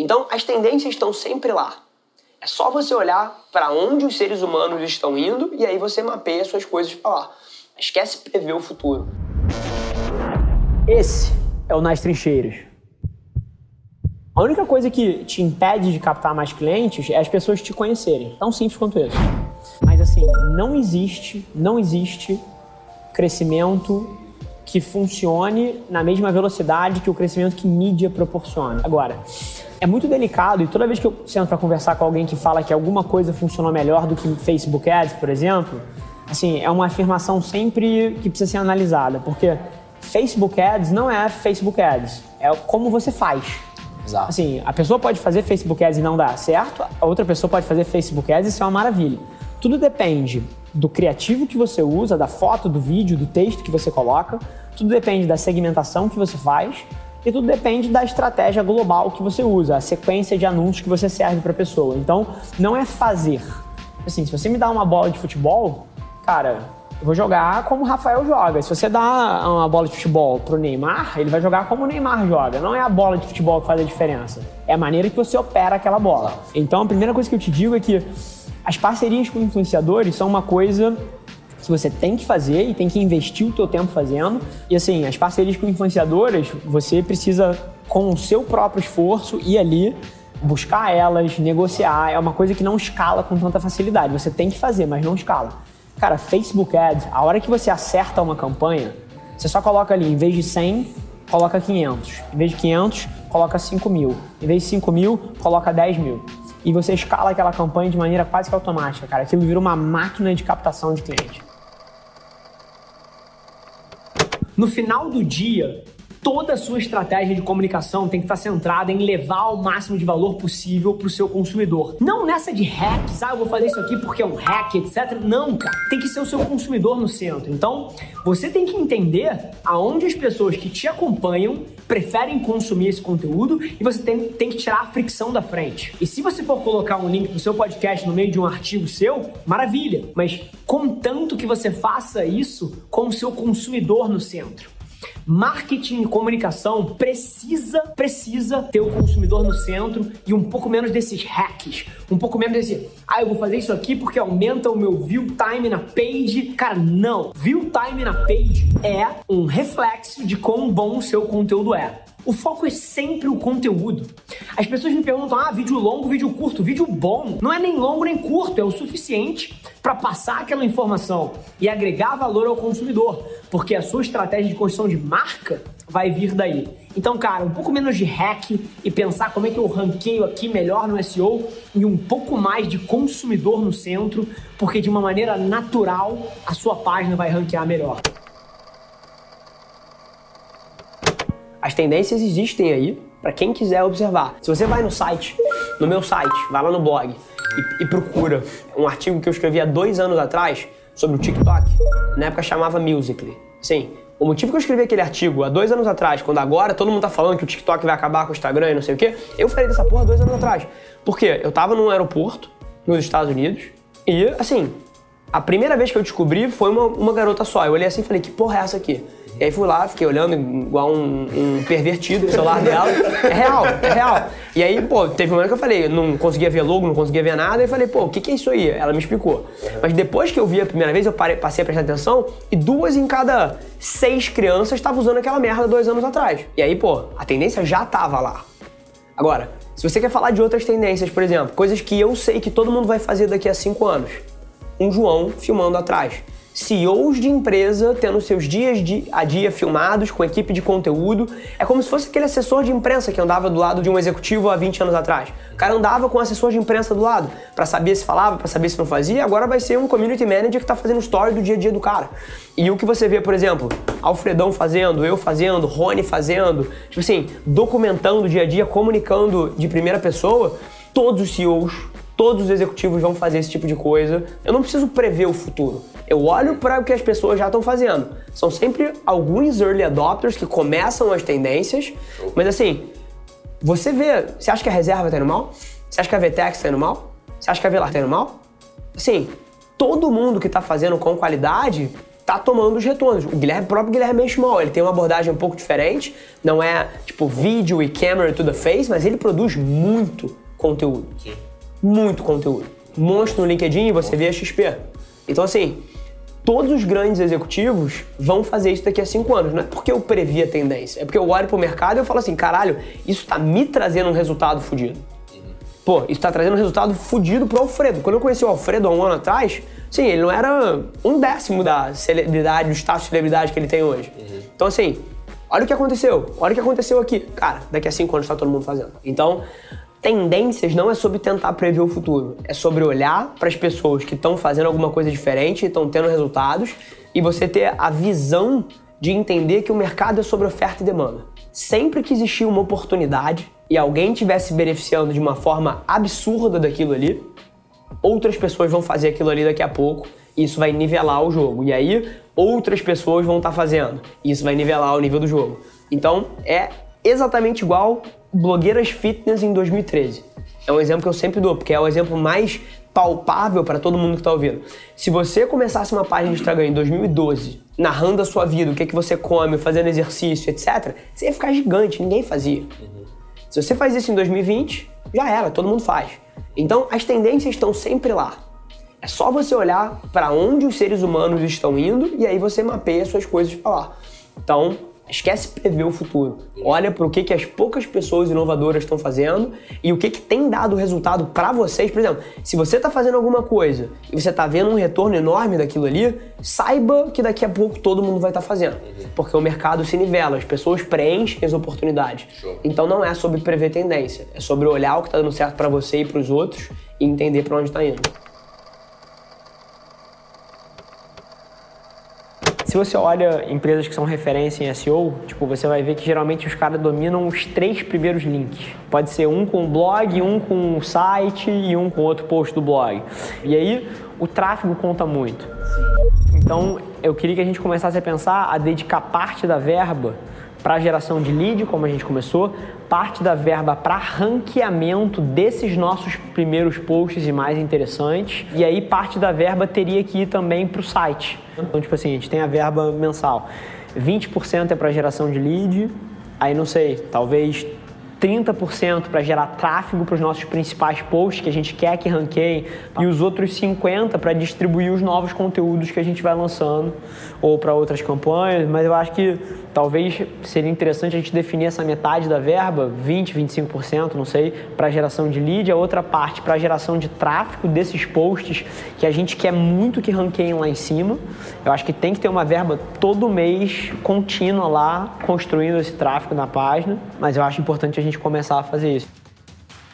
Então, as tendências estão sempre lá. É só você olhar para onde os seres humanos estão indo e aí você mapeia suas coisas para lá. Esquece prever o futuro. Esse é o Nas Trincheiras. A única coisa que te impede de captar mais clientes é as pessoas te conhecerem. Tão simples quanto isso. Mas assim, não existe, não existe crescimento que funcione na mesma velocidade que o crescimento que mídia proporciona. Agora, é muito delicado e toda vez que eu sento para conversar com alguém que fala que alguma coisa funcionou melhor do que Facebook Ads, por exemplo, assim, é uma afirmação sempre que precisa ser analisada, porque Facebook Ads não é Facebook Ads, é como você faz. Exato. Assim, a pessoa pode fazer Facebook Ads e não dar certo, a outra pessoa pode fazer Facebook Ads e isso é uma maravilha. Tudo depende do criativo que você usa, da foto, do vídeo, do texto que você coloca, tudo depende da segmentação que você faz e tudo depende da estratégia global que você usa, a sequência de anúncios que você serve para a pessoa. Então, não é fazer. Assim, se você me dá uma bola de futebol, cara, eu vou jogar como o Rafael joga. Se você dá uma bola de futebol pro Neymar, ele vai jogar como o Neymar joga. Não é a bola de futebol que faz a diferença, é a maneira que você opera aquela bola. Então, a primeira coisa que eu te digo é que as parcerias com influenciadores são uma coisa que você tem que fazer e tem que investir o teu tempo fazendo. E assim, as parcerias com influenciadoras, você precisa, com o seu próprio esforço, ir ali, buscar elas, negociar. É uma coisa que não escala com tanta facilidade. Você tem que fazer, mas não escala. Cara, Facebook Ads, a hora que você acerta uma campanha, você só coloca ali, em vez de 100, coloca 500. Em vez de 500, coloca 5 mil. Em vez de 5 mil, coloca 10 mil e você escala aquela campanha de maneira quase que automática, cara. Aquilo vira uma máquina de captação de cliente. No final do dia, toda a sua estratégia de comunicação tem que estar centrada em levar o máximo de valor possível para o seu consumidor. Não nessa de hacks, ah, eu vou fazer isso aqui porque é um hack, etc. Não, cara. Tem que ser o seu consumidor no centro. Então, você tem que entender aonde as pessoas que te acompanham preferem consumir esse conteúdo e você tem, tem que tirar a fricção da frente. E se você for colocar um link do seu podcast no meio de um artigo seu, maravilha. Mas contanto que você faça isso com o seu consumidor no centro. Marketing e comunicação precisa, precisa ter o consumidor no centro e um pouco menos desses hacks, um pouco menos desse, ah, eu vou fazer isso aqui porque aumenta o meu view time na page. Cara, não. View time na page é um reflexo de quão bom o seu conteúdo é. O foco é sempre o conteúdo. As pessoas me perguntam: ah, vídeo longo, vídeo curto. Vídeo bom não é nem longo nem curto, é o suficiente para passar aquela informação e agregar valor ao consumidor, porque a sua estratégia de construção de marca vai vir daí. Então, cara, um pouco menos de hack e pensar como é que eu ranqueio aqui melhor no SEO e um pouco mais de consumidor no centro, porque de uma maneira natural a sua página vai ranquear melhor. As tendências existem aí para quem quiser observar. Se você vai no site, no meu site, vai lá no blog e, e procura um artigo que eu escrevi há dois anos atrás sobre o TikTok, na época chamava Musical.ly. Sim, o motivo que eu escrevi aquele artigo há dois anos atrás, quando agora todo mundo tá falando que o TikTok vai acabar com o Instagram e não sei o quê, eu falei dessa porra dois anos atrás. Por quê? Eu tava num aeroporto, nos Estados Unidos, e assim, a primeira vez que eu descobri foi uma, uma garota só. Eu olhei assim e falei, que porra é essa aqui? E aí fui lá, fiquei olhando igual um, um pervertido o celular dela. É real, é real. E aí, pô, teve um momento que eu falei, não conseguia ver logo, não conseguia ver nada. E falei, pô, o que, que é isso aí? Ela me explicou. Mas depois que eu vi a primeira vez, eu parei, passei a prestar atenção e duas em cada seis crianças estavam usando aquela merda dois anos atrás. E aí, pô, a tendência já tava lá. Agora, se você quer falar de outras tendências, por exemplo, coisas que eu sei que todo mundo vai fazer daqui a cinco anos. Um João filmando atrás. CEOs de empresa tendo seus dias de, a dia filmados com equipe de conteúdo. É como se fosse aquele assessor de imprensa que andava do lado de um executivo há 20 anos atrás. O cara andava com um assessor de imprensa do lado para saber se falava, para saber se não fazia. Agora vai ser um community manager que tá fazendo story do dia a dia do cara. E o que você vê, por exemplo, Alfredão fazendo, eu fazendo, Rony fazendo, tipo assim, documentando o dia a dia, comunicando de primeira pessoa, todos os CEOs todos os executivos vão fazer esse tipo de coisa. Eu não preciso prever o futuro. Eu olho para o que as pessoas já estão fazendo. São sempre alguns early adopters que começam as tendências, mas assim, você vê, você acha que a reserva está indo mal? Você acha que a VTEX está indo mal? Você acha que a Velar está indo mal? Assim, todo mundo que está fazendo com qualidade tá tomando os retornos. O Guilherme, o próprio Guilherme Benchimol, ele tem uma abordagem um pouco diferente, não é tipo vídeo e camera to the face, mas ele produz muito conteúdo. Muito conteúdo. Monstro no LinkedIn e você vê a XP. Então assim, todos os grandes executivos vão fazer isso daqui a cinco anos. Não é porque eu previ a tendência, é porque eu olho pro mercado e eu falo assim, caralho, isso tá me trazendo um resultado fodido. Pô, isso tá trazendo um resultado fodido pro Alfredo. Quando eu conheci o Alfredo há um ano atrás, sim, ele não era um décimo da celebridade, do status de celebridade que ele tem hoje. Uhum. Então, assim, olha o que aconteceu. Olha o que aconteceu aqui. Cara, daqui a cinco anos tá todo mundo fazendo. Então, tendências não é sobre tentar prever o futuro, é sobre olhar para as pessoas que estão fazendo alguma coisa diferente, estão tendo resultados e você ter a visão de entender que o mercado é sobre oferta e demanda. Sempre que existir uma oportunidade e alguém estivesse beneficiando de uma forma absurda daquilo ali, outras pessoas vão fazer aquilo ali daqui a pouco e isso vai nivelar o jogo. E aí outras pessoas vão estar tá fazendo e isso vai nivelar o nível do jogo. Então é exatamente igual blogueiras fitness em 2013. É um exemplo que eu sempre dou, porque é o exemplo mais palpável para todo mundo que está ouvindo. Se você começasse uma página de Instagram em 2012, narrando a sua vida, o que, é que você come, fazendo exercício, etc., você ia ficar gigante, ninguém fazia. Uhum. Se você faz isso em 2020, já era, todo mundo faz. Então as tendências estão sempre lá. É só você olhar para onde os seres humanos estão indo e aí você mapeia suas coisas para lá. Então, Esquece prever o futuro. Olha para o que, que as poucas pessoas inovadoras estão fazendo e o que, que tem dado resultado para vocês. Por exemplo, se você está fazendo alguma coisa e você está vendo um retorno enorme daquilo ali, saiba que daqui a pouco todo mundo vai estar tá fazendo. Porque o mercado se nivela, as pessoas preenchem as oportunidades. Então não é sobre prever tendência, é sobre olhar o que está dando certo para você e para os outros e entender para onde está indo. Você olha empresas que são referência em SEO, tipo, você vai ver que geralmente os caras dominam os três primeiros links. Pode ser um com o blog, um com o site e um com outro post do blog. E aí o tráfego conta muito. Então eu queria que a gente começasse a pensar a dedicar parte da verba para geração de lead, como a gente começou, parte da verba para ranqueamento desses nossos primeiros posts e mais interessantes, e aí parte da verba teria que ir também para o site. Então, tipo assim, a gente tem a verba mensal. 20% é para geração de lead, aí não sei, talvez 30% para gerar tráfego para os nossos principais posts que a gente quer que ranqueiem e os outros 50% para distribuir os novos conteúdos que a gente vai lançando ou para outras campanhas, mas eu acho que talvez seria interessante a gente definir essa metade da verba, 20, 25%, não sei, para geração de lead, a outra parte para geração de tráfego desses posts que a gente quer muito que ranqueiem lá em cima. Eu acho que tem que ter uma verba todo mês contínua lá construindo esse tráfego na página, mas eu acho importante a gente começar a fazer isso.